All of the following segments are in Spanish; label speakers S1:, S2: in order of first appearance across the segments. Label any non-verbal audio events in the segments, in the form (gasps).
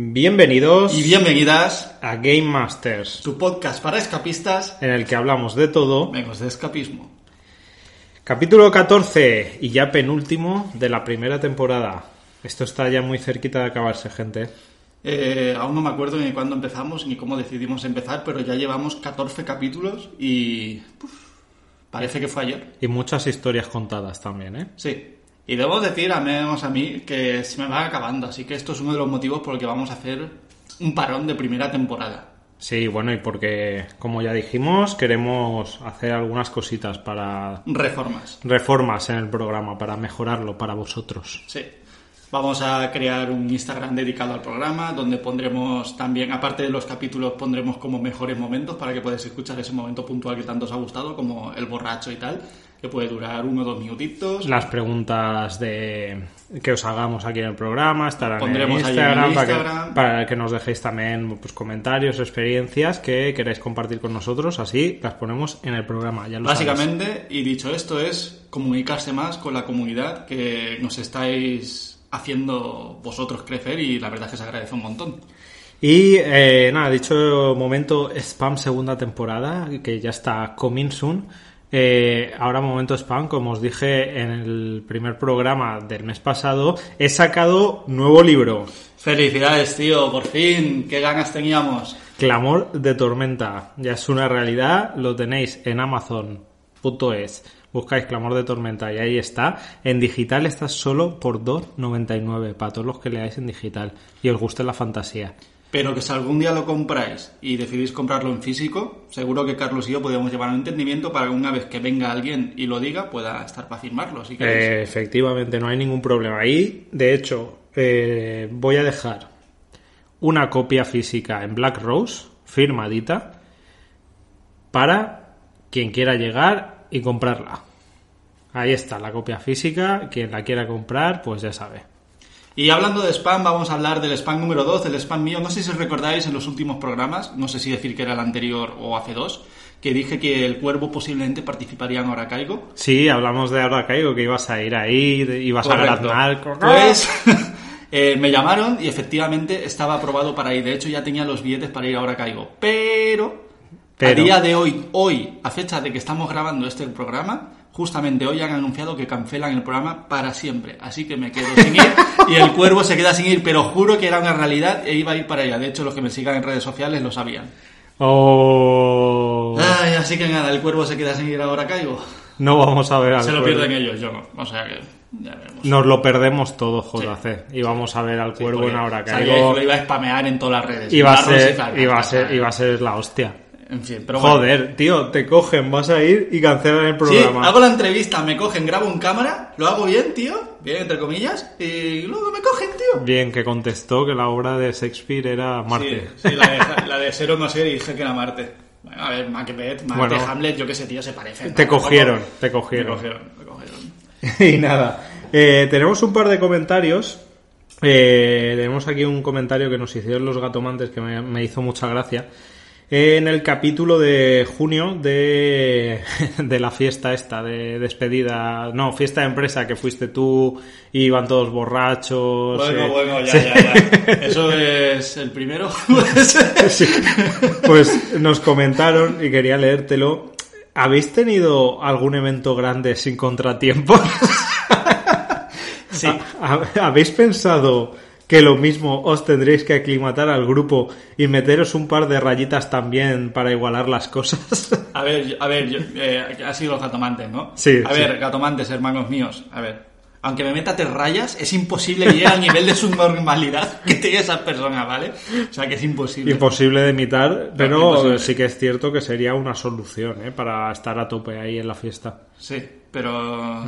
S1: Bienvenidos
S2: Y bienvenidas
S1: a Game Masters,
S2: tu podcast para escapistas,
S1: en el que hablamos de todo.
S2: menos de escapismo.
S1: Capítulo 14 y ya penúltimo de la primera temporada. Esto está ya muy cerquita de acabarse, gente.
S2: Eh, aún no me acuerdo ni cuándo empezamos ni cómo decidimos empezar, pero ya llevamos 14 capítulos y uf, parece que fue ayer.
S1: Y muchas historias contadas también, ¿eh?
S2: Sí. Y debo decir, al menos a mí, que se me va acabando, así que esto es uno de los motivos por el que vamos a hacer un parón de primera temporada.
S1: Sí, bueno, y porque, como ya dijimos, queremos hacer algunas cositas para
S2: Reformas.
S1: reformas en el programa, para mejorarlo para vosotros.
S2: Sí. Vamos a crear un Instagram dedicado al programa, donde pondremos también, aparte de los capítulos, pondremos como mejores momentos para que podáis escuchar ese momento puntual que tanto os ha gustado, como el borracho y tal, que puede durar uno o dos minutitos.
S1: Las preguntas de que os hagamos aquí en el programa estarán
S2: Pondremos
S1: en
S2: ahí en
S1: Instagram, para, que,
S2: Instagram.
S1: para que nos dejéis también pues, comentarios, experiencias que queráis compartir con nosotros, así las ponemos en el programa. Ya.
S2: Básicamente, y dicho esto, es comunicarse más con la comunidad que nos estáis haciendo vosotros crecer y la verdad es que se agradece un montón.
S1: Y eh, nada, dicho momento spam segunda temporada, que ya está coming soon. Eh, ahora momento spam, como os dije en el primer programa del mes pasado, he sacado nuevo libro.
S2: Felicidades, tío, por fin, qué ganas teníamos.
S1: Clamor de Tormenta. Ya es una realidad. Lo tenéis en Amazon.es. Buscáis Clamor de Tormenta y ahí está. En digital está solo por 2,99 para todos los que leáis en digital y os guste la fantasía.
S2: Pero que si algún día lo compráis y decidís comprarlo en físico, seguro que Carlos y yo podemos llevar un entendimiento para que una vez que venga alguien y lo diga, pueda estar para firmarlo.
S1: Efectivamente, no hay ningún problema. Y, de hecho, eh, voy a dejar una copia física en Black Rose, firmadita, para quien quiera llegar y comprarla. Ahí está la copia física. Quien la quiera comprar, pues ya sabe.
S2: Y hablando de spam, vamos a hablar del spam número 2, del spam mío. No sé si os recordáis en los últimos programas, no sé si decir que era el anterior o hace dos, que dije que el cuervo posiblemente participaría en Ahora Caigo.
S1: Sí, hablamos de ahora caigo que ibas a ir ahí, ibas a
S2: Correcto.
S1: ganar.
S2: Pues (laughs) eh, me llamaron y efectivamente estaba aprobado para ir. De hecho, ya tenía los billetes para ir a Ahora Caigo. Pero,
S1: Pero.
S2: a día de hoy, hoy, a fecha de que estamos grabando este programa, justamente hoy han anunciado que cancelan el programa para siempre. Así que me quedo sin ir y el cuervo se queda sin ir. Pero juro que era una realidad e iba a ir para allá. De hecho, los que me sigan en redes sociales lo sabían.
S1: Oh,
S2: Ay, así que nada, el cuervo se queda sin ir Ahora Caigo.
S1: no vamos a ver al
S2: Se lo
S1: cuervo.
S2: pierden ellos, yo no. O sea que ya veremos.
S1: Nos lo perdemos todo, JC. Y vamos a ver al cuervo en ahora caigo.
S2: que lo iba a spamear en todas las redes.
S1: Iba a ser, iba a ser, iba a ser la hostia.
S2: En fin, pero bueno.
S1: Joder, tío, te cogen, vas a ir y cancelan el
S2: Sí,
S1: programa.
S2: hago la entrevista, me cogen, grabo en cámara, lo hago bien, tío, bien entre comillas, y luego me cogen, tío.
S1: Bien, que contestó que la obra de Shakespeare era Marte.
S2: Sí, sí, la de, la de Cero no dije que era Marte. Bueno, a ver, Macbeth, Marte,
S1: Bueno.
S2: Hamlet, yo qué sé, tío, se parecen.
S1: Te cogieron, te
S2: Me
S1: cogieron.
S2: cogieron, me cogieron. (laughs)
S1: y nada, eh, tenemos un par de comentarios. Eh, tenemos aquí un comentario que nos hicieron los gatomantes que me, me hizo mucha gracia. En el capítulo de junio de, (laughs) de la fiesta esta, de despedida, no, fiesta de empresa que fuiste tú, iban todos borrachos.
S2: Bueno,
S1: eh,
S2: bueno, ya,
S1: sí.
S2: ya, ya. Eso es el primero. (laughs) Pues,
S1: Sí. Pues nos comentaron y quería leértelo. ¿Habéis tenido algún evento grande sin contratiempos?
S2: sí. (laughs)
S1: ¿Ha- ¿Habéis pensado que lo mismo os tendréis que aclimatar al grupo y meteros un par de rayitas también para igualar las cosas? (laughs)
S2: A ver, a ver, yo, eh, ha sido los gatomantes, ¿no?
S1: Sí,
S2: A
S1: sí.
S2: ver, gatomantes, hermanos míos, a ver. Aunque me meta tres rayas, es imposible llegue al nivel de su normalidad que tiene esa persona, ¿vale? O sea que es imposible.
S1: Imposible de imitar, pero
S2: imposible.
S1: sí que es cierto que sería una solución ¿eh? para estar a tope ahí en la fiesta.
S2: Sí, pero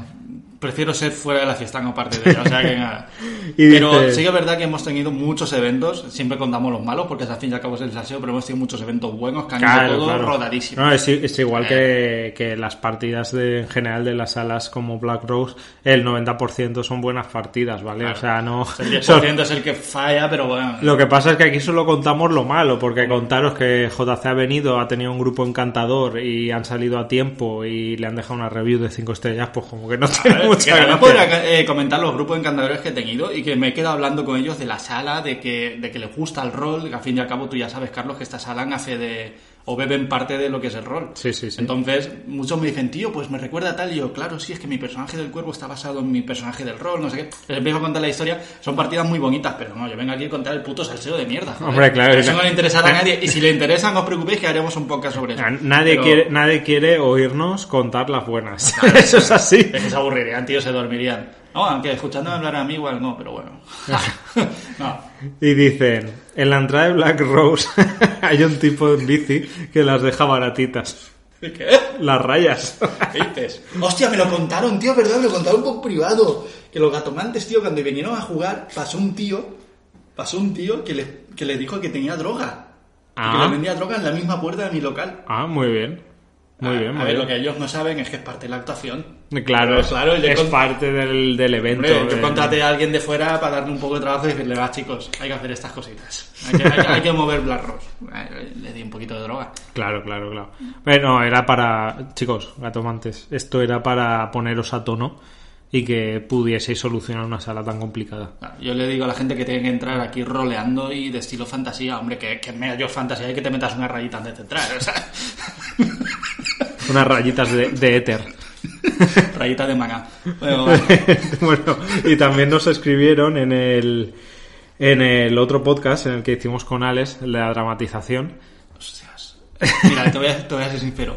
S2: prefiero ser fuera de la fiesta, no parte de ella, o sea que nada. (laughs)
S1: Y
S2: pero
S1: dices-
S2: sí que es verdad que hemos tenido muchos eventos, siempre contamos los malos, porque al fin y al cabo es el salseo, pero hemos tenido muchos eventos buenos que han ido todo rodadísimo.
S1: No, es, es igual que, que las partidas de, en general de las salas como Black Rose, el 90% son buenas partidas, ¿vale? O sea, no...
S2: El
S1: son-
S2: 10% es el que falla, pero bueno.
S1: Lo que pasa es que aquí solo contamos lo malo, porque contaros que JC ha venido, ha tenido un grupo encantador y han salido a tiempo y le han dejado una review de 5 cinco estrellas, pues como que no (laughs) tiene
S2: ver,
S1: mucha
S2: que
S1: gracia.
S2: podría eh, comentar los grupos de encantadores que he tenido y que me he quedado hablando con ellos de la sala, de que, de que les gusta el rol, que al fin y al cabo tú ya sabes, Carlos, que esta sala hace de o beben parte de lo que es el rol.
S1: Sí, sí, sí.
S2: Entonces, muchos me dicen, tío, pues me recuerda a tal, y yo, claro, sí, es que mi personaje del cuervo está basado en mi personaje del rol, no sé qué. Les empiezo a contar la historia, son partidas muy bonitas, pero no, yo vengo aquí a contar el puto salseo de mierda. joder.
S1: Hombre, claro,
S2: Eso no le interesará a nadie, y si le interesa, no os preocupéis que haremos un podcast sobre eso.
S1: Ah, Nadie,
S2: Pero-
S1: quiere, nadie quiere oírnos contar las buenas. (laughs) Eso es así.
S2: Es que se aburrirían, tío, se dormirían. No, aunque escuchándome hablar a mí igual no, pero bueno. (laughs) no.
S1: Y dicen, en la entrada de Black Rose (laughs) hay un tipo en bici que las deja baratitas.
S2: ¿Qué?
S1: Las rayas.
S2: ¿Qué dices? Hostia, me lo contaron, tío, ¿verdad? Me lo contaron por privado. Que los gatomantes, tío, cuando vinieron a jugar, pasó un tío, pasó un tío que le, que le dijo que tenía droga. Y que
S1: Ah.
S2: le vendía droga en la misma puerta de mi local.
S1: Ah, muy bien. Muy bien,
S2: a
S1: muy
S2: ver,
S1: bien.
S2: lo que ellos no saben es que es parte de la actuación.
S1: Claro,
S2: Pero, claro, yo
S1: es
S2: con-
S1: parte del, del evento.
S2: Hombre, yo contraté a alguien de fuera para darle un poco de trabajo y decirle, va chicos, hay que hacer estas cositas. Hay que, hay hay que mover Black Rose. Eh, Le di un poquito de droga.
S1: Claro, claro, claro. Bueno, era para... Chicos, gatomantes, esto era para poneros a tono y que pudieseis solucionar una sala tan complicada.
S2: Yo le digo a la gente que tiene que entrar aquí roleando y de estilo fantasía, hombre, que, que medio fantasía hay que te metas una rayita antes de entrar, o sea,
S1: Unas rayitas de, de éter. (laughs)
S2: rayita de maná. (laughs) Bueno,
S1: y también nos escribieron en el, en el otro podcast en el que hicimos con Alex, la dramatización.
S2: Hostias. Mira, te voy, a, te voy a ser sincero.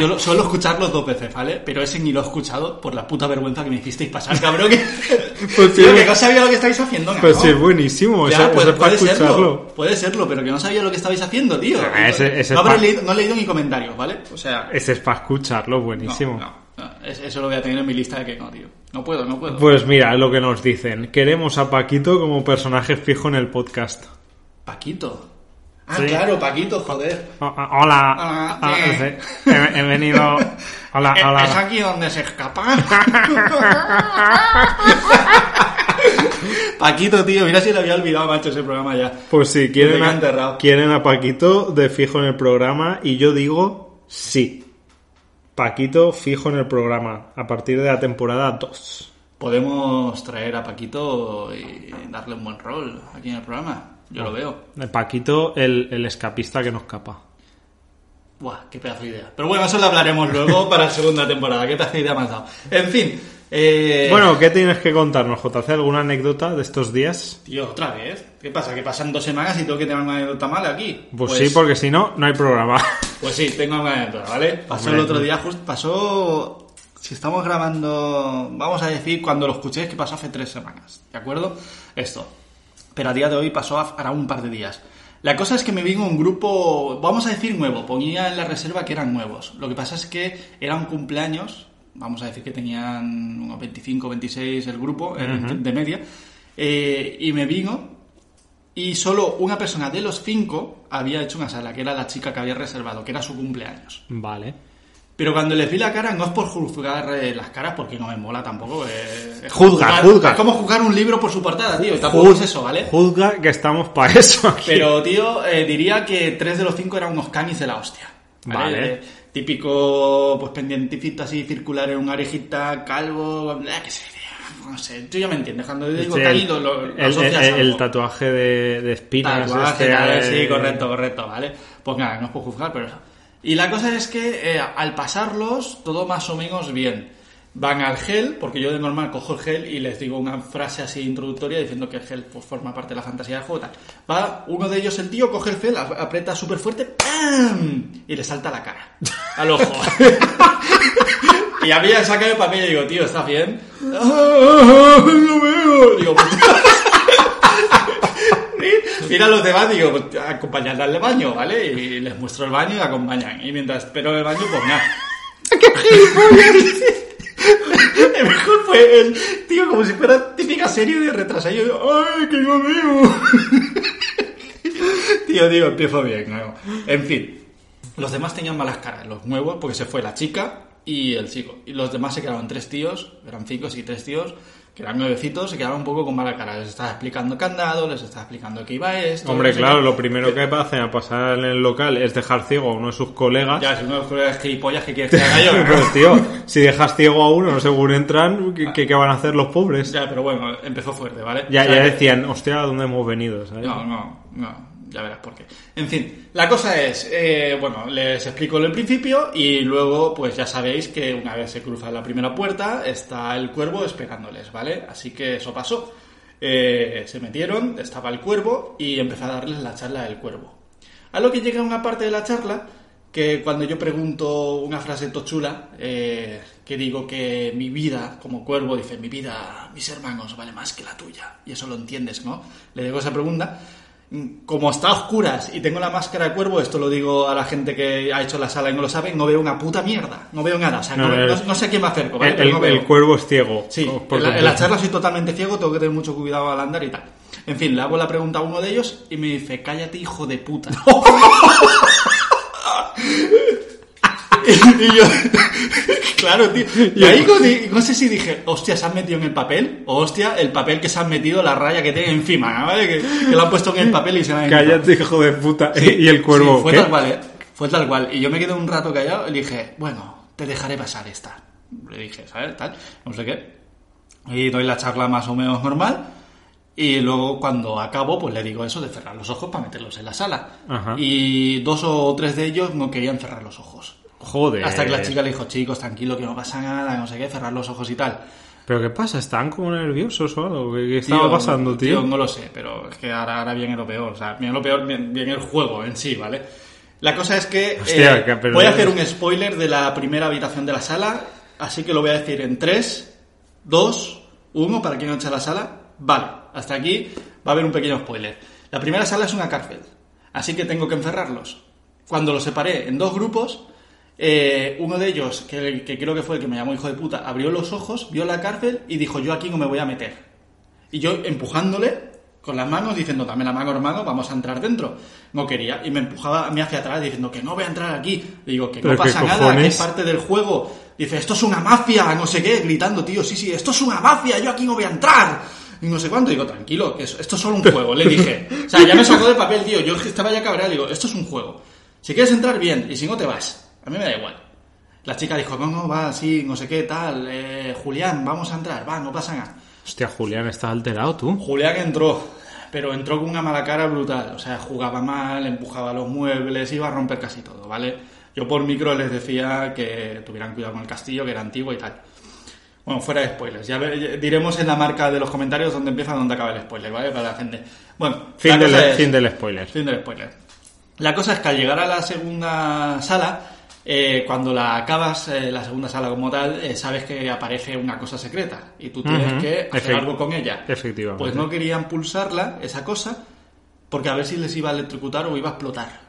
S2: Yo lo- suelo escucharlos dos veces, ¿vale? Pero ese ni lo he escuchado por la puta vergüenza que me hicisteis pasar, cabrón. Que, (laughs)
S1: Pues sí,
S2: Tío, que no sabía lo que estáis haciendo, ¿no?
S1: Pues sí, es buenísimo.
S2: Ya, pues
S1: es para
S2: puede serlo,
S1: escucharlo.
S2: puede serlo, pero que no sabía lo que estabais haciendo, tío.
S1: Ah, ese- ese
S2: no,
S1: pa-
S2: leído, no he leído ni comentarios, ¿vale? O sea,
S1: Ese es para escucharlo, buenísimo.
S2: no, no, es- eso lo voy a tener en mi lista de que no, tío. No puedo, no puedo.
S1: Pues mira, lo que nos dicen. Queremos a Paquito como personaje fijo en el podcast.
S2: Paquito. Ah,
S1: Sí.
S2: claro, Paquito, joder.
S1: O- o- Hola,
S2: Hola,
S1: Ah,
S2: eh.
S1: sí. he, he venido. Hola, hola.
S2: ¿Es aquí donde se escapa? (laughs) Paquito, tío, mira si le había olvidado, macho, ese programa ya.
S1: Pues sí, quieren a, quieren a Paquito de fijo en el programa y yo digo sí. Paquito fijo en el programa a partir de la temporada 2.
S2: Podemos traer a Paquito y darle un buen rol aquí en el programa. Yo lo veo.
S1: Paquito, el, el escapista que nos capa.
S2: Buah, qué pedazo de idea. Pero bueno, eso lo hablaremos luego para la segunda temporada. Qué pedazo de idea me has dado. En fin. Eh...
S1: Bueno, ¿qué tienes que contarnos, JC? ¿Alguna anécdota de estos días?
S2: Tío, otra vez. ¿Qué pasa? ¿Que pasan dos semanas y tengo que tener una anécdota mala aquí?
S1: Pues, sí, porque si no, no hay programa.
S2: Pues sí, tengo una anécdota, ¿vale? Pasó
S1: Hombre.
S2: el otro día, justo pasó... Si estamos grabando, vamos a decir, cuando lo escuchéis, que pasó hace tres semanas, ¿de acuerdo? Esto. Pero a día de hoy pasó hará un par de días. La cosa es que me vino un grupo, vamos a decir nuevo, ponía en la reserva que eran nuevos. Lo que pasa es que era un cumpleaños, vamos a decir que tenían unos 25, 26 el grupo de media, eh, y me vino y solo una persona de los cinco había hecho una sala, que era la chica que había reservado, que era su cumpleaños.
S1: Vale.
S2: Pero cuando les vi la cara, no es por juzgar eh, las caras, porque no me mola tampoco. eh, es
S1: Juzga, juzga.
S2: Es como juzgar un libro por su portada, tío. Tampoco es eso, ¿vale?
S1: Juzga que estamos para (laughs) eso aquí.
S2: Pero, tío, eh, diría que tres de los cinco eran unos canis de la hostia. ¿vale?
S1: Vale.
S2: Típico, pues pendientecito así, circular en una orejita, calvo, qué sé, no sé. Tú ya me entiendes. Cuando digo
S1: Sí,
S2: cani,
S1: el,
S2: lo, lo-
S1: el- el- el tatuaje de, de espinas.
S2: Tatuaje,
S1: este,
S2: tal,
S1: eh,
S2: sí, correcto, correcto, ¿vale? Pues nada, no os puedo juzgar, pero eso. Y la cosa es que eh, al pasarlos, todo más o menos bien. Van al gel, porque yo de normal cojo el gel y les digo una frase así introductoria diciendo que el gel pues, forma parte de la fantasía del juego. Va uno de ellos, el tío, coge el gel, ap- aprieta súper fuerte, ¡pam! Y le salta la cara, (laughs) al ojo. y a mí ya saca el papel y digo, tío, ¿estás bien? (laughs) "Ah, lo veo. Digo, pues, (laughs) Mira a los demás, digo, acompañadle al baño, ¿vale? Y les muestro el baño y acompañan. Y mientras espero el baño, pues nada. (laughs) ¡Qué gilipollas! (laughs) El mejor fue el tío, como si fuera típica serie de retraso. Y yo, ¡ay, que yo (laughs) tío, tío, empiezo bien. ¿no? En fin, los demás tenían malas caras, los nuevos, porque se fue la chica y el chico. Y los demás se quedaron tres tíos, eran cinco, sí, tres tíos, que eran nuevecitos, se quedaban un poco con mala cara. Les estaba explicando candado, les estaba explicando que iba esto.
S1: Hombre,
S2: no
S1: claro, lo primero que hacen a pasar en el local es dejar ciego a uno de sus colegas.
S2: Ya, si uno de los colegas gilipollas que quieres que haga yo. (laughs) ¿no?
S1: Pues tío, si dejas ciego a uno, según entran, ¿qué, qué- qué van a hacer los pobres?
S2: Ya, pero bueno, empezó fuerte, ¿vale?
S1: Ya,
S2: O sea,
S1: ya decían, hostia, ¿a dónde hemos venido? ¿sabes?
S2: No, no, no, ya verás por qué. En fin, la cosa es, eh, bueno, les explico el principio y luego, pues ya sabéis que una vez se cruza la primera puerta, está el cuervo esperándoles, ¿vale? Así que eso pasó. Eh, se metieron, estaba el cuervo y empezó a darles la charla del cuervo. A lo que llega una parte de la charla que cuando yo pregunto una frase tochula, eh, que digo que mi vida como cuervo, dice, mi vida, mis hermanos, vale más que la tuya. Y eso lo entiendes, ¿no? Le digo esa pregunta. Como está a oscuras y tengo la máscara de cuervo, esto lo digo a la gente que ha hecho la sala y no lo sabe, no veo una puta mierda. No veo nada. O sea, no,
S1: No,
S2: no-
S1: el-
S2: no sé a quién me acerco, ¿vale?
S1: el, cuervo es ciego.
S2: Sí, en la, en la charla soy totalmente ciego, tengo que tener mucho cuidado al andar y tal. En fin, le hago la pregunta a uno de ellos y me dice, cállate hijo de puta. (laughs) (laughs) y yo, (laughs) claro, tío. Y ahí no, sé si dije, hostia, se han metido en el papel, o hostia, el papel que se han metido, la raya que tiene encima, ¿vale? Que, que lo han puesto en el papel y se me han
S1: Cállate, hijo de puta.
S2: Sí,
S1: y el cuervo,
S2: sí, fue
S1: ¿qué?
S2: tal cual, ¿eh? Fue tal cual. Y yo me quedé un rato callado y le dije, bueno, te dejaré pasar esta. Le dije, ¿sabes? Tal, no sé qué. Y doy la charla más o menos normal. Y luego cuando acabo, pues le digo eso de cerrar los ojos para meterlos en la sala.
S1: Ajá.
S2: Y dos o tres de ellos no querían cerrar los ojos.
S1: Joder.
S2: Hasta que la chica le dijo, chicos, tranquilo, que no pasa nada, no sé qué, cerrar los ojos y tal.
S1: ¿Pero qué pasa? ¿Están como nerviosos o algo? ¿Qué, qué estaba
S2: Tío,
S1: pasando, tío?
S2: No lo sé, pero es que ahora, ahora viene lo peor. O sea, viene lo peor, viene, viene el juego en sí, ¿vale? La cosa es que,
S1: Hostia,
S2: eh,
S1: que-
S2: voy a hacer un spoiler de la primera habitación de la sala, así que lo voy a decir en 3, 2, 1, para quien no echa la sala. Vale, hasta aquí va a haber un pequeño spoiler. La primera sala es una cárcel, así que tengo que encerrarlos. Cuando los separé en dos grupos, eh, uno de ellos, que, que creo que fue el que me llamó hijo de puta, abrió los ojos, vio la cárcel y dijo, yo aquí no me voy a meter. Y yo empujándole con las manos, diciendo, dame la mano, hermano, vamos a entrar dentro. No quería. Y me empujaba mí hacia atrás, diciendo, que no voy a entrar aquí. Le digo, que no
S1: ¿Pero qué
S2: pasa nada, que es parte del juego. Dice, esto es una mafia, no sé qué, gritando, tío, sí, sí, esto es una mafia, yo aquí no voy a entrar. Y no sé cuánto, digo, tranquilo, que esto es solo un juego, le dije. O sea, ya me sacó de papel, tío, yo estaba ya cabreado, digo, esto es un juego. Si quieres entrar, bien, y si no te vas. A mí me da igual. La chica dijo, no, no, va, sí, no sé qué, tal, eh, Julián, vamos a entrar, va, no pasa nada.
S1: Hostia, Julián, estás alterado tú.
S2: Julián entró, pero entró con una mala cara brutal. O sea, jugaba mal, empujaba los muebles, iba a romper casi todo, ¿vale? Yo por micro les decía que tuvieran cuidado con el castillo, que era antiguo y tal. Bueno, fuera de spoilers. Ya ve- diremos en la marca de los comentarios dónde empieza y dónde acaba el spoiler, ¿vale? Para la gente. Bueno,
S1: Fin del,
S2: es-
S1: fin del spoiler.
S2: Fin del spoiler. La cosa es que al llegar a la segunda sala, eh, cuando la acabas, eh, la segunda sala como tal, eh, sabes que aparece una cosa secreta y tú tienes que hacer
S1: Efect-
S2: algo con ella.
S1: efectivamente.
S2: Pues no querían pulsarla, esa cosa, porque a ver si les iba a electrocutar o iba a explotar.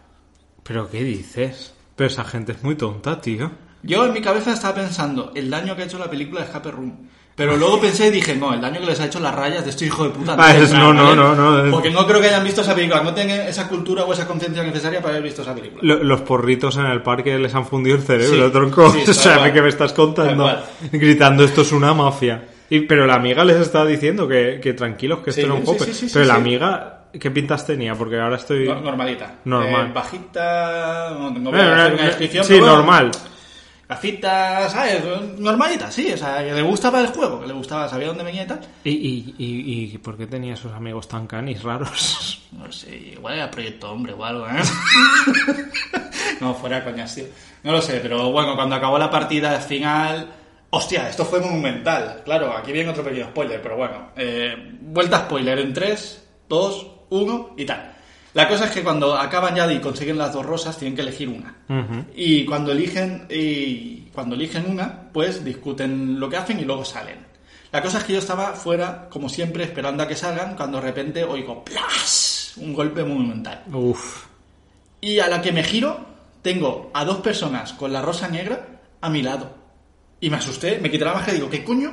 S1: ¿Pero qué dices? Pero esa gente es muy tonta, tío.
S2: Yo en mi cabeza estaba pensando el daño que ha hecho la película de Escape Room. Pero luego pensé y dije, no, el daño que les ha hecho las rayas de este hijo de puta. (laughs)
S1: Ah, es- no, no, no, no.
S2: Porque no creo que hayan visto esa película, no tengan esa cultura o esa conciencia necesaria para haber visto esa película.
S1: Lo- Los porritos en el parque les han fundido el cerebro,
S2: Sí,
S1: tronco.
S2: sí, (laughs)
S1: o sea. ¿qué me estás contando? Gritando, esto es una mafia. Y, pero la amiga les estaba diciendo que, que tranquilos, que esto
S2: Sí,
S1: era un
S2: sí, sí,
S1: pero la amiga, ¿qué pintas tenía? Porque ahora estoy...
S2: No- Normalita.
S1: Normal.
S2: Eh, bajita. No, no voy
S1: Eh,
S2: a hacer
S1: eh,
S2: una descripción.
S1: sí,
S2: pero bueno,
S1: normal.
S2: Gafitas, ¿sabes? Normalita, sí. O sea, que le gustaba el juego, que le gustaba, sabía dónde venía y tal.
S1: ¿Y, y, y, y por qué tenía esos amigos tan canis raros? (laughs)
S2: No sé, igual era Proyecto Hombre o algo, ¿eh? (laughs) no, fuera coñas, tío. No lo sé, pero bueno, cuando acabó la partida final. Hostia, esto fue monumental. Claro, aquí viene otro pequeño spoiler, pero bueno. Eh, vuelta spoiler en 3, 2, 1 y tal. La cosa es que cuando acaban ya y consiguen las dos rosas, tienen que elegir una. Y cuando eligen y cuando eligen una, pues discuten lo que hacen y luego salen. La cosa es que yo estaba fuera, como siempre, esperando a que salgan, cuando de repente oigo ¡plas! un golpe monumental.
S1: Uf.
S2: Y a la que me giro, tengo a dos personas con la rosa negra a mi lado. Y me asusté, me quité la máscara y digo, ¿qué coño?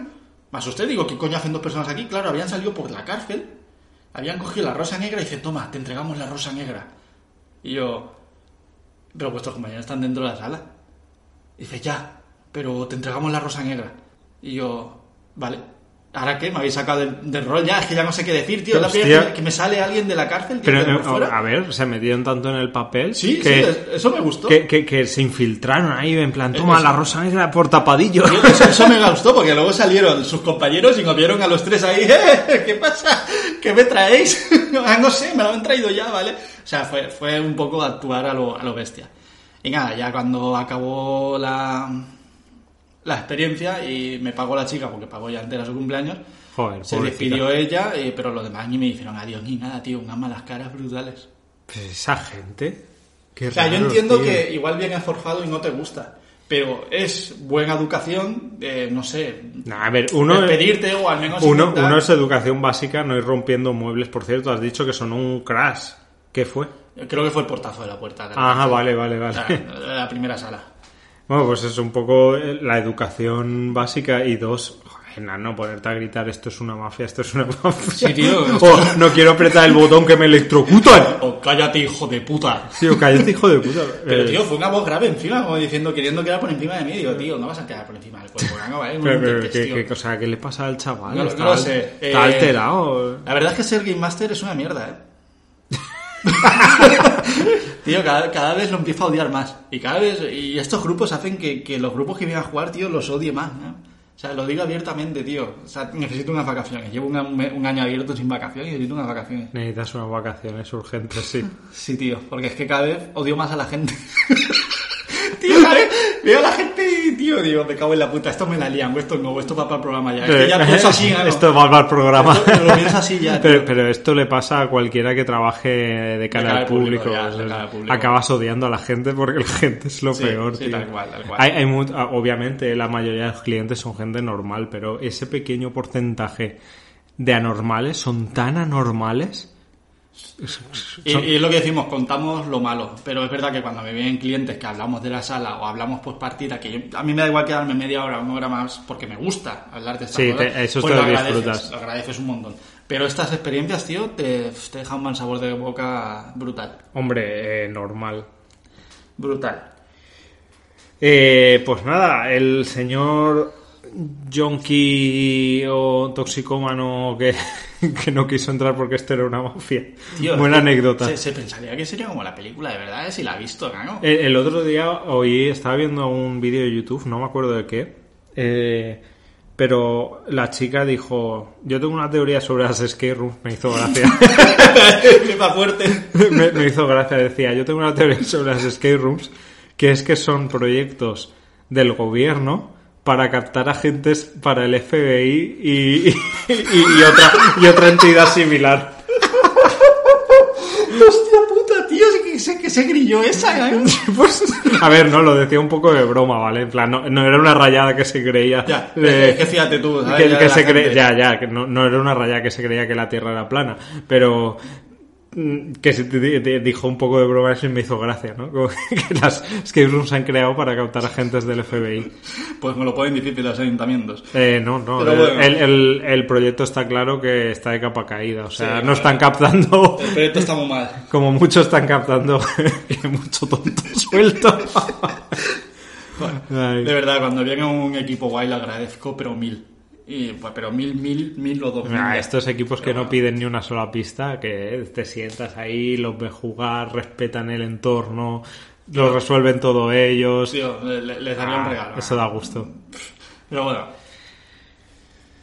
S2: Me asusté, digo, ¿qué coño hacen dos personas aquí? Claro, habían salido por la cárcel, habían cogido la rosa negra y dice, toma, te entregamos la rosa negra. Y yo, pero vuestros compañeros están dentro de la sala. Y dice, ya, pero te entregamos la rosa negra. Y yo, vale. ¿Ahora qué? Me habéis sacado del, del rol ya, es que ya no sé qué decir, tío. Es la primera que me sale alguien de la cárcel que
S1: Pero, eh,
S2: fuera.
S1: a ver, se metieron tanto en el papel
S2: Sí,
S1: que,
S2: sí, eso me gustó.
S1: que, que- que se infiltraron ahí en plan, toma,
S2: Eso.
S1: la rosa negra por tapadillo.
S2: Tío, Eso, eso me (laughs) gustó porque luego salieron sus compañeros y nos vieron a los tres ahí. "Eh, ¿Qué pasa? ¿Qué me traéis? (laughs) ah, no sé, me lo han traído ya, ¿vale? O sea, fue, fue un poco actuar a lo, a lo bestia. Y nada, ya cuando acabó la, la experiencia y me pagó la chica porque pagó ya entera su cumpleaños,
S1: Joder,
S2: se despidió ella, eh, pero los demás ni me dijeron adiós ni nada, tío, unas malas caras brutales.
S1: Pues esa gente. Qué
S2: O sea, yo
S1: raro,
S2: entiendo
S1: tío.
S2: que igual vienes forjado y no te gusta, pero es buena educación, eh, no sé,
S1: Nah, a ver, uno,
S2: despedirte o al menos
S1: uno,
S2: intentar-
S1: uno es educación básica, no ir rompiendo muebles. Por cierto, has dicho que son un crash. ¿Qué fue?
S2: Creo que fue el portazo de la puerta. de la
S1: Ajá, vale, vale, vale.
S2: de la primera sala.
S1: Bueno, pues es un poco eh, la educación básica y dos, joder, no ponerte a gritar esto es una mafia, esto es una (laughs) mafia.
S2: Sí, tío.
S1: O no quiero apretar el botón que me electrocutan.
S2: O cállate, hijo de puta.
S1: Tío, cállate, hijo de puta. (laughs)
S2: Pero,
S1: Eh,
S2: tío, fue una voz grave encima, como diciendo, queriendo quedar por encima de mí. Digo, tío, no vas a quedar por encima del cuerpo, no, ¿vale?
S1: Pero, pero, ¿qué, qué cosa? ¿Qué le pasa al chaval?
S2: No
S1: está,
S2: no lo sé.
S1: está
S2: Eh,
S1: alterado.
S2: La verdad es que ser Game Master es una mierda, ¿eh? (laughs) tío, cada, cada vez lo empiezo a odiar más. Y cada vez. Y estos grupos hacen que, que los grupos que vienen a jugar, tío, los odie más, ¿no? O sea, lo digo abiertamente, tío. O sea, necesito unas vacaciones. Llevo una- un, año abierto sin vacaciones y necesito unas vacaciones.
S1: Necesitas unas vacaciones urgentes, sí.
S2: Sí, tío, porque es que cada vez odio más a la gente. (laughs) veo a la gente y, tío, digo, me cago en la puta, esto me la lían, esto no, esto va para el programa ya. Es que ya pienso así, (laughs) ¿no?
S1: Esto va para el programa.
S2: Esto- lo pienso así ya. (laughs)
S1: Pero, pero esto le pasa a cualquiera que trabaje de cara,
S2: cara
S1: al
S2: público,
S1: público.
S2: ya, de
S1: o sea,
S2: cara al público.
S1: Acabas odiando a la gente porque la gente es lo
S2: Sí,
S1: peor,
S2: sí,
S1: tío.
S2: tal cual, tal cual.
S1: Hay, hay ah, obviamente, la mayoría de los clientes son gente normal, pero ese pequeño porcentaje de anormales son tan anormales.
S2: Y, es lo que decimos, contamos lo malo, pero es verdad que cuando me vienen clientes que hablamos de la sala o hablamos post partida, que yo- a mí me da igual quedarme media hora o una hora más porque me gusta hablar de estas
S1: Sí,
S2: cosas,
S1: te- eso
S2: pues
S1: te
S2: lo
S1: lo
S2: agradeces,
S1: disfrutas.
S2: lo agradeces un montón. Pero estas experiencias, tío, te, te dejan un mal sabor de boca brutal.
S1: Hombre, eh, normal.
S2: Brutal.
S1: Eh, pues nada, el señor Yonki o toxicómano que, (laughs) que no quiso entrar porque esto era una mafia.
S2: Tío,
S1: Buena anécdota.
S2: Se, se pensaría que sería como la película, de verdad, si la ha visto, ¿no?
S1: El, el otro día oí, estaba viendo un vídeo de YouTube, no me acuerdo de qué, eh, pero la chica dijo, yo tengo una teoría sobre las escape rooms, me hizo gracia. (laughs)
S2: fuerte. (laughs)
S1: me, me hizo gracia, decía, yo tengo una teoría sobre las escape rooms, que es que son proyectos del gobierno para captar agentes para el FBI y, y- y otra, y otra entidad similar.
S2: Hostia puta, tío, que se, que se grilló esa, ¿eh? (laughs)
S1: Pues, a ver, no, lo decía un poco de broma, ¿vale? En plan, no, no era una rayada que se creía.
S2: Ya,
S1: de-
S2: es que fíjate tú,
S1: que, se
S2: gente.
S1: ya, ya, que no, no era una rayada que se creía que la Tierra era plana, pero que se te- te dijo un poco de broma eso y me hizo gracia, ¿no? Como (laughs) que las escape rooms se han creado para captar agentes del FBI.
S2: Pues me lo ponen difícil los ayuntamientos.
S1: Eh, no, no, el,
S2: bueno.
S1: el- el- el proyecto está claro que está de capa caída, o sea,
S2: Sí,
S1: no están captando...
S2: El proyecto está muy mal. (laughs)
S1: Como muchos están captando, (laughs) mucho tonto suelto.
S2: De verdad, cuando viene un equipo guay le agradezco, pero mil. Y, pues, pero mil, mil, mil o dos mil.
S1: Ah, estos equipos que no piden ni una sola pista, que te sientas ahí, los ves jugar, respetan el entorno, lo resuelven todo ellos.
S2: Tío, le- le- les daría un
S1: Ah,
S2: regalo.
S1: Eso da gusto.
S2: Pero bueno,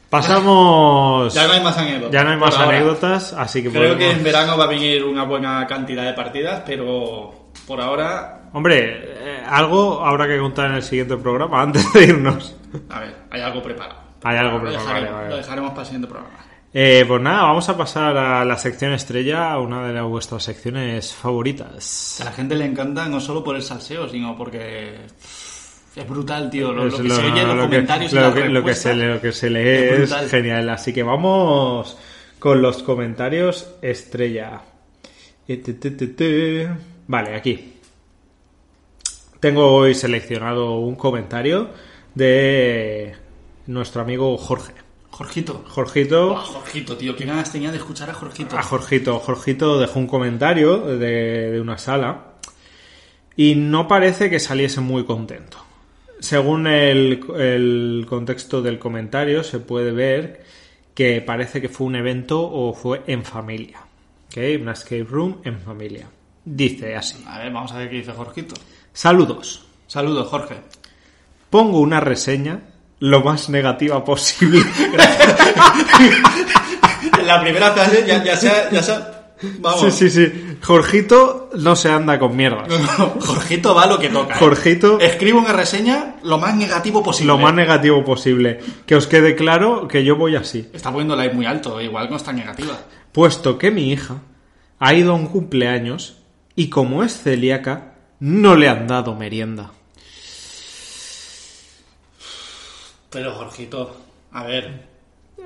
S1: Pasamos.
S2: ya no hay más anécdotas.
S1: Ya no hay más
S2: Por ahora.
S1: anécdotas, así que
S2: Creo que en verano va a venir una buena cantidad de partidas, pero por ahora,
S1: Hombre, eh, algo habrá que contar en el siguiente programa antes de irnos.
S2: a ver, hay algo preparado.
S1: Hay algo
S2: Lo dejaremos,
S1: vale, vale.
S2: lo dejaremos para el siguiente programa.
S1: Eh, pues nada, vamos a pasar a la sección estrella, una de las- vuestras secciones favoritas.
S2: A la gente le encanta no solo por el salseo, sino porque es brutal, tío. Lo, que
S1: lo-
S2: se oye, los
S1: lo que-
S2: comentarios y
S1: lo que, lo que
S2: respuestas.
S1: se lee, lo que se lee
S2: es
S1: genial. Así que vamos con los comentarios estrella. Eh. Vale, aquí. Tengo hoy seleccionado un comentario de nuestro amigo Jorge.
S2: Jorgito.
S1: Jorgito.
S2: Jorgito, tío. Qué ganas tenía de escuchar a Jorgito.
S1: A Jorgito. Jorgito dejó un comentario de, de una sala y no parece que saliese muy contento. Según el, el contexto del comentario se puede ver que parece que fue un evento o fue en familia. ¿Ok? Una escape room en familia. Dice así.
S2: A ver, vamos a ver qué dice Jorgito.
S1: Saludos.
S2: Saludos, Jorge.
S1: Pongo una reseña lo más negativa posible. (laughs)
S2: La primera frase ya, ya sea, ya sea- Vamos.
S1: Sí, sí, sí. Jorgito no se anda con mierdas.
S2: Jorgito va lo que toca. ¿eh?
S1: Jorgito,
S2: Escribo una reseña lo más negativo posible.
S1: lo más negativo posible. Que os quede claro que yo voy así.
S2: Está poniéndola ahí muy alto, igual no está negativa.
S1: Puesto que mi hija ha ido a un cumpleaños y como es celíaca, no le han dado merienda.
S2: Pero Jorgito, a ver,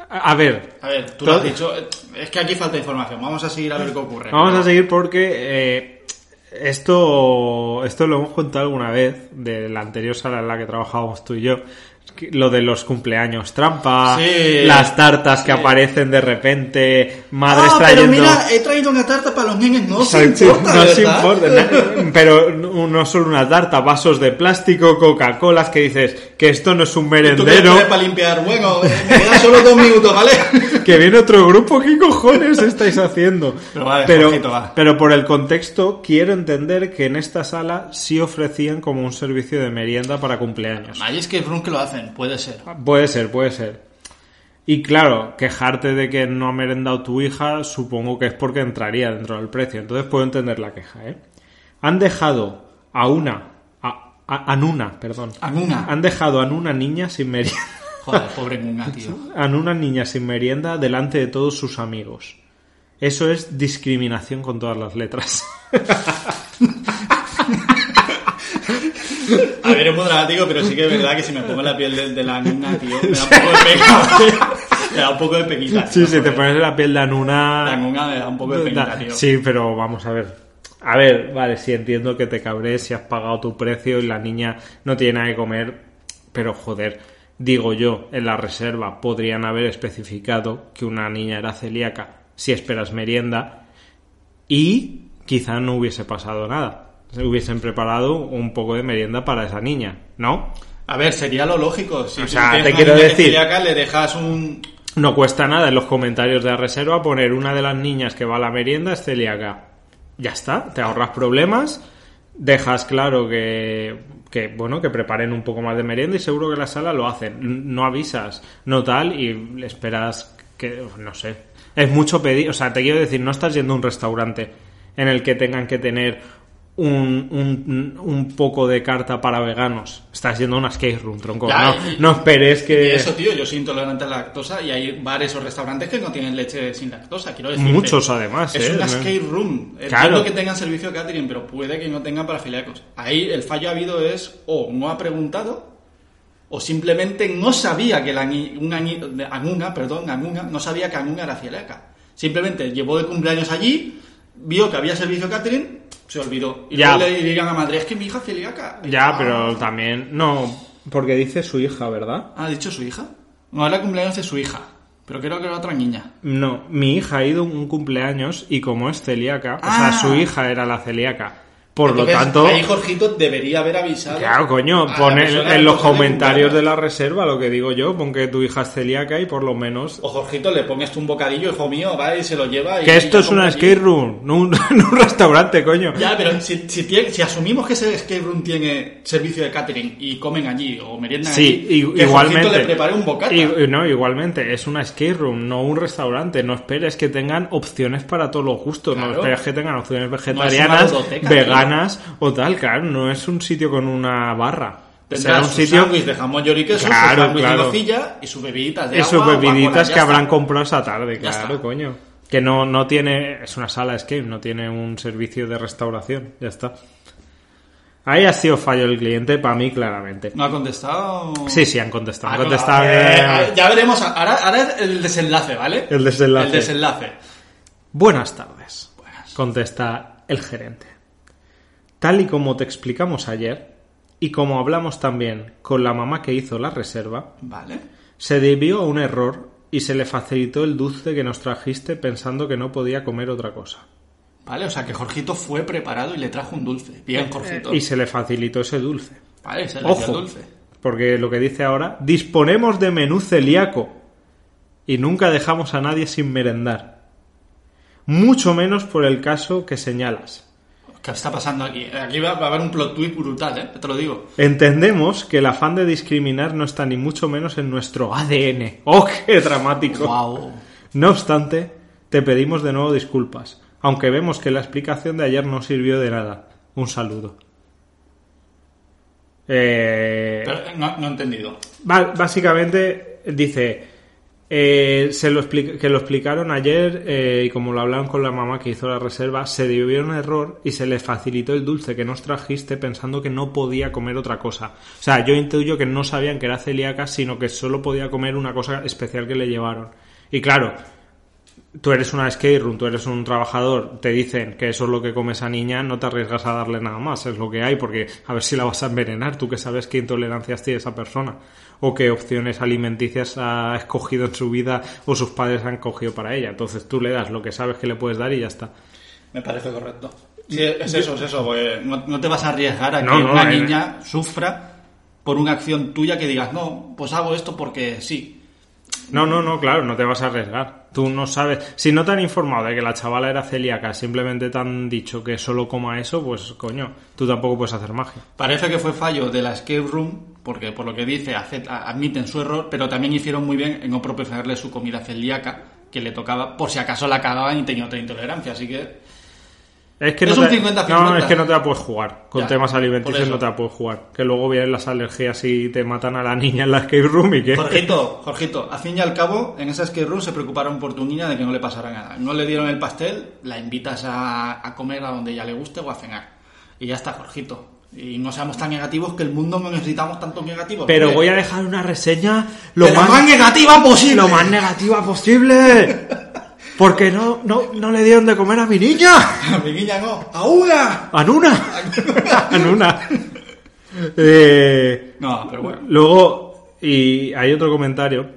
S1: A a ver,
S2: a ver, tú lo has dicho. Es que aquí falta información. Vamos a seguir a ver qué ocurre.
S1: vamos a seguir porque eh, esto, esto lo hemos contado alguna vez de la anterior sala en la que trabajábamos tú y yo. Lo de los cumpleaños trampa,
S2: Sí,
S1: las tartas que aparecen de repente, madres
S2: ah,
S1: trayendo...
S2: pero mira, he traído una tarta para los niños. No se importa,
S1: no se importa, pero no no solo una tarta, vasos de plástico, Coca-Colas, que dices que esto no es un
S2: ¿Tú qué
S1: merendero,
S2: para limpiar? Bueno, eh, me quedan solo dos minutos, ¿vale? (laughs)
S1: que viene otro grupo, ¿qué cojones estáis haciendo?
S2: Pero vale,
S1: pero,
S2: Jorgito, va.
S1: pero por el contexto, quiero entender que en esta sala sí ofrecían como un servicio de merienda para cumpleaños.
S2: Hay escape room que lo hacen, puede ser.
S1: Puede ser, puede ser. Y claro, quejarte de que no ha merendado tu hija, supongo que es porque entraría dentro del precio. Entonces puedo entender la queja, ¿eh? Han dejado a una, a, a, a Nuna, perdón.
S2: Anuna.
S1: Han dejado a una niña sin merienda, (laughs)
S2: Joder, pobre Nuna, (laughs) tío.
S1: a una niña sin merienda delante de todos sus amigos. Eso es discriminación con todas las letras. (laughs)
S2: A ver, es muy dramático, pero sí que es verdad que si me pongo la piel de, de la Nuna, tío, me da un poco de pena. Me da un poco de penita.
S1: Sí,
S2: tío,
S1: si te pones la piel de Anuna...
S2: La Nuna me da un poco de penita, tío.
S1: Sí, pero vamos a ver. A ver, vale, sí entiendo que te cabres si has pagado tu precio y la niña no tiene nada que comer, pero joder, digo yo, en la reserva podrían haber especificado que una niña era celíaca si esperas merienda y quizá no hubiese pasado nada. Se hubiesen preparado un poco de merienda para esa niña, ¿no?
S2: A ver, sería lo lógico. Si
S1: O sea, te quiero decir-
S2: celíaca, le dejas un...
S1: No cuesta nada en los comentarios de la reserva poner una de las niñas que va a la merienda es celíaca. Ya está, te ahorras problemas, dejas claro que, que, bueno, que preparen un poco más de merienda y seguro que la sala lo hacen. No avisas, no tal, y esperas que, no sé. Es mucho pedir, o sea, te quiero decir, no estás yendo a un restaurante en el que tengan que tener un, un, un poco de carta para veganos. Estás yendo a una skate room, tronco.
S2: Ya,
S1: no,
S2: y-
S1: no esperes
S2: Y
S1: que...
S2: eso, tío, yo soy intolerante a la lactosa y hay bares o restaurantes que no tienen leche sin lactosa, quiero decir.
S1: Muchos, además,
S2: Es
S1: ¿eh?
S2: una skate room.
S1: Claro.
S2: Que tengan servicio de catering, pero puede que no tengan para celíacos. Ahí el fallo ha habido es o no ha preguntado o simplemente no sabía que la una Anuna, perdón, no sabía que Anuna era celíaca. Simplemente llevó de cumpleaños allí, vio que había servicio catering, se olvidó. Y
S1: Ya.
S2: luego le digan a madre, es que mi hija es celíaca. Y,
S1: Ya,
S2: ah,
S1: pero también. No, porque dice su hija, ¿verdad?
S2: ¿Ha dicho su hija? No, era cumpleaños de su hija. Pero creo que era otra niña.
S1: No, mi hija ha ido a un cumpleaños y como es celíaca, o
S2: Ah.
S1: sea, su hija era la celíaca. Por
S2: Entonces,
S1: lo tanto.
S2: Ahí Jorgito debería haber avisado.
S1: Claro, coño, pon en, los comentarios de la reserva lo que digo yo, pon que tu hija es celíaca y por lo menos.
S2: O Jorgito le pones tú un bocadillo, hijo mío, va y se lo lleva. y-
S1: Que esto es una skate room, no un, (laughs) no un restaurante, coño.
S2: Ya, pero si, si, tiene- si asumimos que ese escape room tiene servicio de catering y comen allí o meriendan
S1: Sí,
S2: allí, que
S1: igualmente.
S2: Jorgito le prepare un bocata.
S1: Y- no, igualmente, es una skate room, no un restaurante. No esperes que tengan opciones para todos los gustos. No esperes que tengan opciones vegetarianas,
S2: ludoteca,
S1: veganas o tal. Claro, no es un sitio con una barra. Será
S2: Tendrá
S1: un sitio.
S2: de jamón y queso,
S1: Claro,
S2: su
S1: claro.
S2: de nocilla y sus bebiditas de
S1: Y sus bebiditas que
S2: está.
S1: habrán comprado esa tarde,
S2: Ya
S1: claro,
S2: está.
S1: coño. Que no, no tiene. Es una sala escape, no tiene un servicio de restauración. Ya está. Ahí ha sido fallo el cliente, para mí, claramente.
S2: ¿No ha contestado?
S1: Sí, sí, han contestado. Han
S2: Ah,
S1: contestado
S2: eh,
S1: que-
S2: ya veremos. Ahora, ahora el desenlace, ¿vale?
S1: El desenlace.
S2: El desenlace.
S1: Buenas tardes,
S2: Buenas.
S1: contesta el gerente. Tal y como te explicamos ayer, y como hablamos también con la mamá que hizo la reserva,
S2: Vale.
S1: se debió a un error y se le facilitó el dulce que nos trajiste pensando que no podía comer otra cosa.
S2: Vale, o sea que Jorgito fue preparado y le trajo un dulce. Bien, Jorgito.
S1: Y se le facilitó ese dulce.
S2: Vale, se le dio el dulce.
S1: porque lo que dice ahora, disponemos de menú celíaco. y nunca dejamos a nadie sin merendar. Mucho menos por el caso que señalas.
S2: ¿Qué está pasando aquí? Aquí va a haber un plot twist brutal, ¿eh? Te lo digo.
S1: Entendemos que el afán de discriminar no está ni mucho menos en nuestro ADN. ¡Oh, qué dramático!
S2: Wow.
S1: No obstante, te pedimos de nuevo disculpas, aunque vemos que la explicación de ayer no sirvió de nada. Un saludo. Eh,
S2: Pero no, no he entendido.
S1: básicamente dice eh, se lo que lo explicaron ayer eh, y como lo hablaron con la mamá que hizo la reserva, se dio un error y se le facilitó el dulce que nos trajiste pensando que no podía comer otra cosa. O sea, yo intuyo que no sabían que era celíaca, sino que solo podía comer una cosa especial que le llevaron. Y claro, tú eres una skate room, tú eres un trabajador, te dicen que eso es lo que come esa niña, no te arriesgas a darle nada más, es lo que hay, porque a ver si la vas a envenenar, tú que sabes qué intolerancias tiene esa persona, o qué opciones alimenticias ha escogido en su vida, o sus padres han cogido para ella. Entonces tú le das lo que sabes que le puedes dar y ya está.
S2: Me parece correcto. Sí, es eso, es eso. pues, no, no te vas a arriesgar a
S1: No,
S2: que
S1: no,
S2: una
S1: eh.
S2: niña sufra por una acción tuya que digas, no, pues hago esto porque sí.
S1: No, no, no, claro, no te vas a arriesgar. Tú no sabes. Si no te han informado de que la chavala era celíaca, simplemente te han dicho que solo coma eso, pues coño, tú tampoco puedes hacer magia.
S2: Parece que fue fallo de la escape room, porque por lo que dice, admiten su error, pero también hicieron muy bien en no proporcionarle su comida celíaca que le tocaba, por si acaso la cagaban y tenía otra intolerancia. Así que
S1: Es que
S2: Es
S1: no
S2: un
S1: te,
S2: 50-50.
S1: No, es que no te la puedes jugar. Con
S2: Ya,
S1: temas alimenticios no te la puedes jugar. Que luego vienen las alergias y te matan a la (laughs) niña en la escape room y que...
S2: Jorgito, Jorgito, al fin y al cabo, en esa escape room se preocuparon por tu niña de que no le pasara nada. No le dieron el pastel, la invitas a, a comer a donde ella le guste o a cenar. Y ya está, Jorgito. Y no seamos tan negativos que el mundo no necesitamos tantos negativos.
S1: Pero voy a dejar una reseña lo más,
S2: más negativa posible.
S1: lo más negativa posible. (laughs) Porque no, no, no le dieron de comer a mi niña. (laughs)
S2: A mi niña no. ¡A una!
S1: A Nuna. (laughs) A Nuna. Eh,
S2: No, pero bueno.
S1: Luego, y hay otro comentario,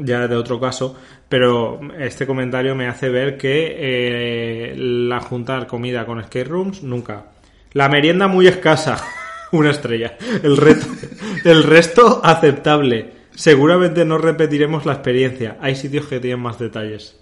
S1: ya de otro caso, pero este comentario me hace ver que eh, la juntar comida con skate rooms, nunca. La merienda muy escasa, (laughs) una estrella. El, reto, el resto aceptable. Seguramente no repetiremos la experiencia. Hay sitios que tienen más detalles.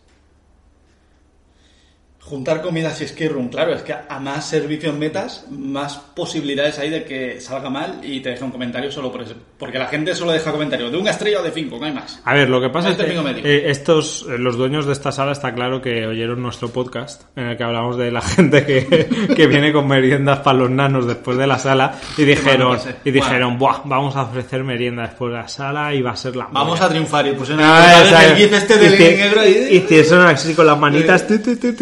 S2: Juntar comidas y room, claro, es que a más servicios metas, más posibilidades hay de que salga mal y te deje un comentario solo por eso. Porque la gente solo deja comentarios de una estrella o de cinco, no hay más.
S1: A ver, lo que pasa
S2: No
S1: es que eh, estos, eh, los dueños de esta sala está claro que oyeron nuestro podcast en el que hablamos de la (laughs) gente que, que viene con meriendas para los nanos después de la sala y dijeron, y dijeron, Buah, vamos a ofrecer merienda después de la sala y va a ser la
S2: Vamos
S1: molla".
S2: a triunfar y pusieron
S1: Ah,
S2: el, el gif este
S1: y
S2: del negro ahí.
S1: y hicieron así con las manitas, tu, tu, tu,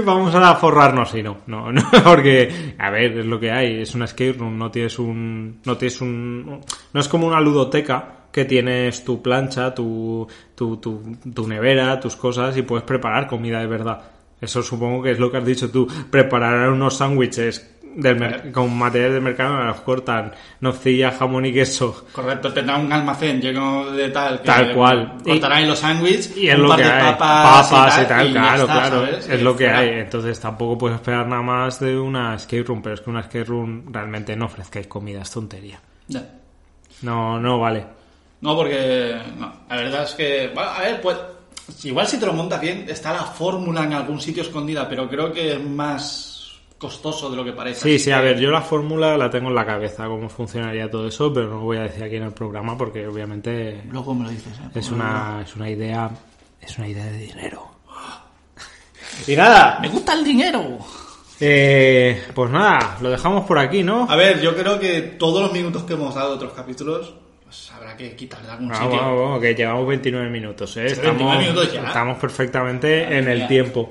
S1: vamos a forrarnos y no, no, no, (laughs) porque, a ver, es lo que hay, es una escape room, no tienes un, no tienes un, no es como una ludoteca que tienes tu plancha, tu, tu, tu, tu nevera, tus cosas y puedes preparar comida de verdad. Eso supongo que es lo que has dicho tú, preparar unos sándwiches del con materiales de mercado, los cortan, nocilla, jamón y queso,
S2: Correcto, tendrá un almacén lleno de tal. Que
S1: Tal cual.
S2: Cortarán los sándwiches,
S1: Y es
S2: un
S1: lo
S2: par
S1: que
S2: de
S1: hay.
S2: papas,
S1: y tal,
S2: y
S1: claro,
S2: está,
S1: claro.
S2: ¿sabes?
S1: Es lo que
S2: fuera.
S1: hay. Entonces tampoco puedes esperar nada más de una escape room, pero es que una escape room realmente no ofrezcáis comida, es tontería.
S2: Ya.
S1: No, no vale.
S2: No, porque no, la verdad es que, bueno, a ver, pues igual si te lo montas bien, está la fórmula en algún sitio escondida, pero creo que es más costoso de lo que parece.
S1: Sí,
S2: Así
S1: sí, a ver, yo la fórmula la tengo en la cabeza, cómo funcionaría todo eso, pero no lo voy a decir aquí en el programa porque obviamente
S2: Luego me lo dices, ¿eh?
S1: es una, es una idea, es una idea de dinero. (gasps) Y nada,
S2: Me gusta el dinero.
S1: eh, pues nada, lo dejamos por aquí, ¿no?
S2: A ver, yo creo que todos los minutos que hemos dado de otros capítulos, pues habrá que quitarle algún
S1: Ah,
S2: sitio.
S1: bueno, bueno, que llevamos 29 minutos, ¿eh? Estamos,
S2: 29 minutos ya.
S1: estamos perfectamente
S2: Madre
S1: en el tiempo.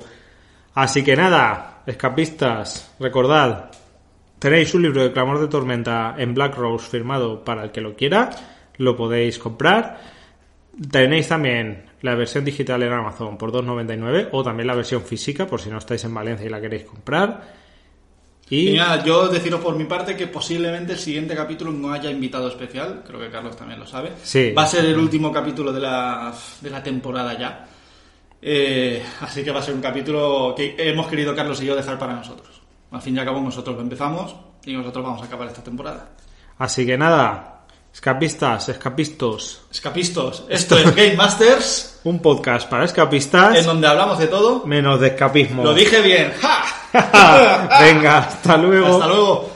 S1: Así que nada, escapistas, recordad, tenéis un libro de Clamor de Tormenta en Black Rose firmado para el que lo quiera, lo podéis comprar. Tenéis también la versión digital en Amazon por 2,99 o también la versión física por si no estáis en Valencia y la queréis comprar.
S2: Y
S1: Y
S2: nada, yo deciros por mi parte que posiblemente el siguiente capítulo no haya invitado especial, creo que Carlos también lo sabe.
S1: Sí.
S2: Va a ser el último capítulo de la, de la temporada ya. Eh, así que va a ser un capítulo que hemos querido Carlos y yo dejar para nosotros. Al fin y al cabo nosotros lo empezamos y nosotros vamos a acabar esta temporada.
S1: Así que nada, escapistas, escapistos.
S2: Escapistos, esto es Game Masters.
S1: Un podcast para escapistas.
S2: En donde hablamos de todo.
S1: Menos de escapismo.
S2: Lo dije bien. ¡Ja! (laughs)
S1: Venga, hasta luego.
S2: Hasta luego.